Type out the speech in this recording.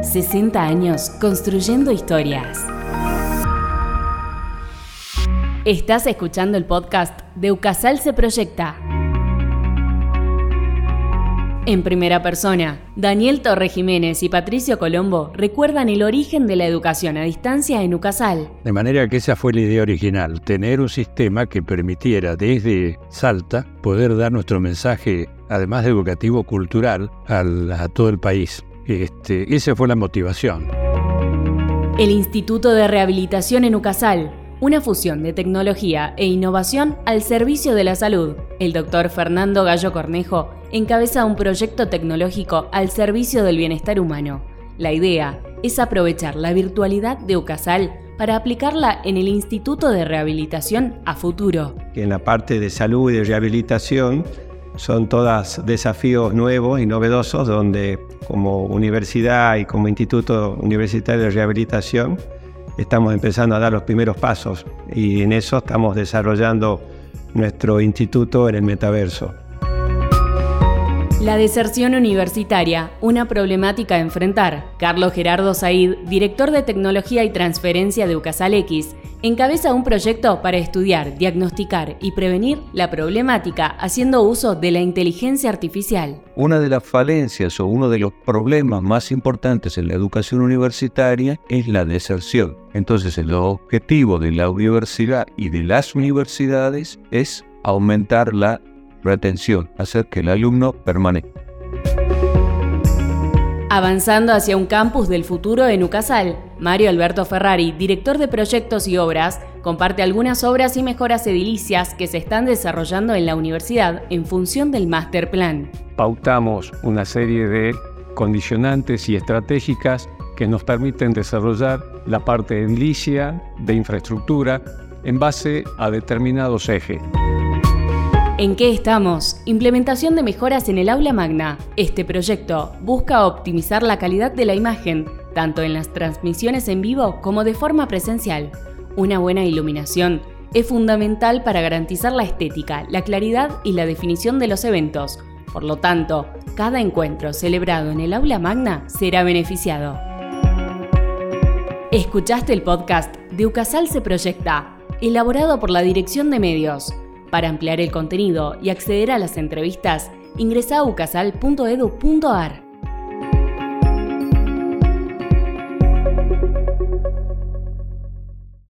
60 años construyendo historias. Estás escuchando el podcast de Ucasal se proyecta. En primera persona, Daniel Torre Jiménez y Patricio Colombo recuerdan el origen de la educación a distancia en Ucasal. De manera que esa fue la idea original, tener un sistema que permitiera desde Salta poder dar nuestro mensaje, además de educativo, cultural, a todo el país. Este, esa fue la motivación. El Instituto de Rehabilitación en Ucasal una fusión de tecnología e innovación al servicio de la salud. El doctor Fernando Gallo Cornejo encabeza un proyecto tecnológico al servicio del bienestar humano. La idea es aprovechar la virtualidad de UCASAL para aplicarla en el Instituto de Rehabilitación a futuro. En la parte de salud y de rehabilitación son todos desafíos nuevos y novedosos donde como universidad y como Instituto Universitario de Rehabilitación estamos empezando a dar los primeros pasos y en eso estamos desarrollando nuestro instituto en el metaverso. La deserción universitaria, una problemática a enfrentar. Carlos Gerardo Said, director de Tecnología y Transferencia de UCASAL X, encabeza un proyecto para estudiar, diagnosticar y prevenir la problemática haciendo uso de la inteligencia artificial. Una de las falencias o uno de los problemas más importantes en la educación universitaria es la deserción. Entonces el objetivo de la universidad y de las universidades es aumentar la retención, hacer que el alumno permanezca. Avanzando hacia un campus del futuro en Ucasal, Mario Alberto Ferrari, director de proyectos y obras, comparte algunas obras y mejoras edilicias que se están desarrollando en la universidad en función del Master Plan. Pautamos una serie de condicionantes y estratégicas que nos permiten desarrollar la parte edilicia de infraestructura en base a determinados ejes. ¿En qué estamos? Implementación de mejoras en el aula magna. Este proyecto busca optimizar la calidad de la imagen, tanto en las transmisiones en vivo como de forma presencial. Una buena iluminación es fundamental para garantizar la estética, la claridad y la definición de los eventos. Por lo tanto, cada encuentro celebrado en el aula magna será beneficiado. Escuchaste el podcast de Ucasal se proyecta, elaborado por la Dirección de Medios. Para ampliar el contenido y acceder a las entrevistas, ingresa a ucasal.edu.ar.